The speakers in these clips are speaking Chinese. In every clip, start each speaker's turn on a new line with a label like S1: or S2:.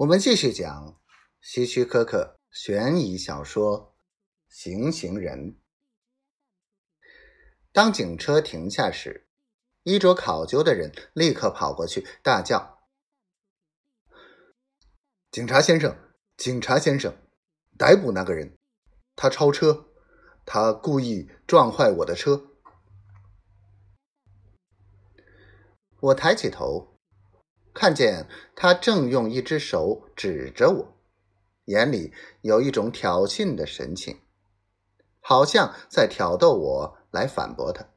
S1: 我们继续讲希区柯克悬疑小说《行刑人》。当警车停下时，衣着考究的人立刻跑过去，大叫：“警察先生，警察先生，逮捕那个人！他超车，他故意撞坏我的车！”我抬起头。看见他正用一只手指着我，眼里有一种挑衅的神情，好像在挑逗我来反驳他。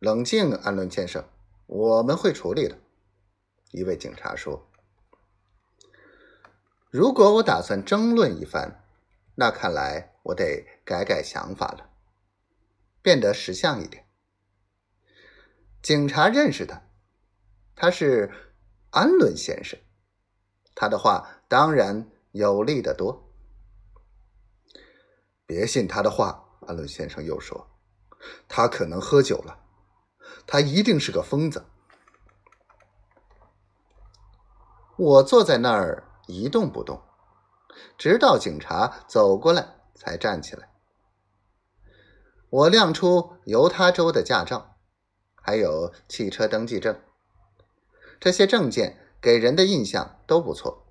S1: 冷静，安伦先生，我们会处理的。一位警察说：“如果我打算争论一番，那看来我得改改想法了，变得识相一点。”警察认识他，他是安伦先生。他的话当然有力的多。别信他的话，安伦先生又说：“他可能喝酒了，他一定是个疯子。”我坐在那儿一动不动，直到警察走过来才站起来。我亮出犹他州的驾照。还有汽车登记证，这些证件给人的印象都不错。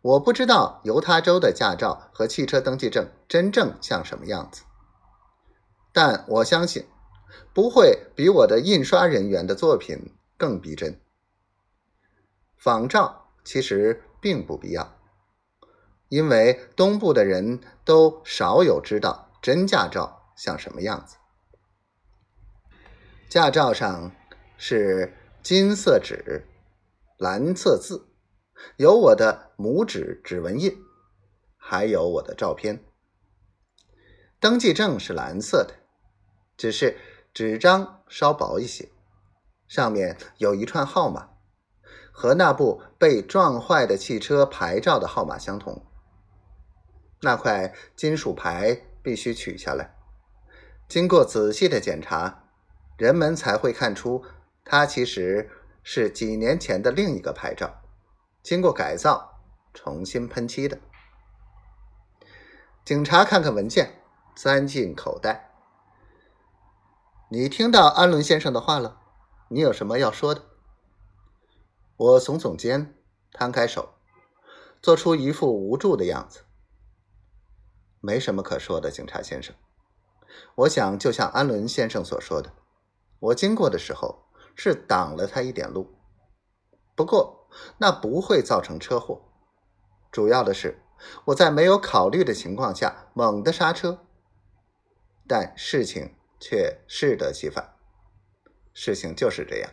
S1: 我不知道犹他州的驾照和汽车登记证真正像什么样子，但我相信不会比我的印刷人员的作品更逼真。仿照其实并不必要，因为东部的人都少有知道真驾照像什么样子。驾照上是金色纸，蓝色字，有我的拇指指纹印，还有我的照片。登记证是蓝色的，只是纸张稍薄一些，上面有一串号码，和那部被撞坏的汽车牌照的号码相同。那块金属牌必须取下来，经过仔细的检查。人们才会看出，它其实是几年前的另一个牌照，经过改造、重新喷漆的。警察看看文件，钻进口袋。你听到安伦先生的话了？你有什么要说的？我耸耸肩，摊开手，做出一副无助的样子。没什么可说的，警察先生。我想，就像安伦先生所说的。我经过的时候是挡了他一点路，不过那不会造成车祸。主要的是我在没有考虑的情况下猛地刹车，但事情却适得其反。事情就是这样。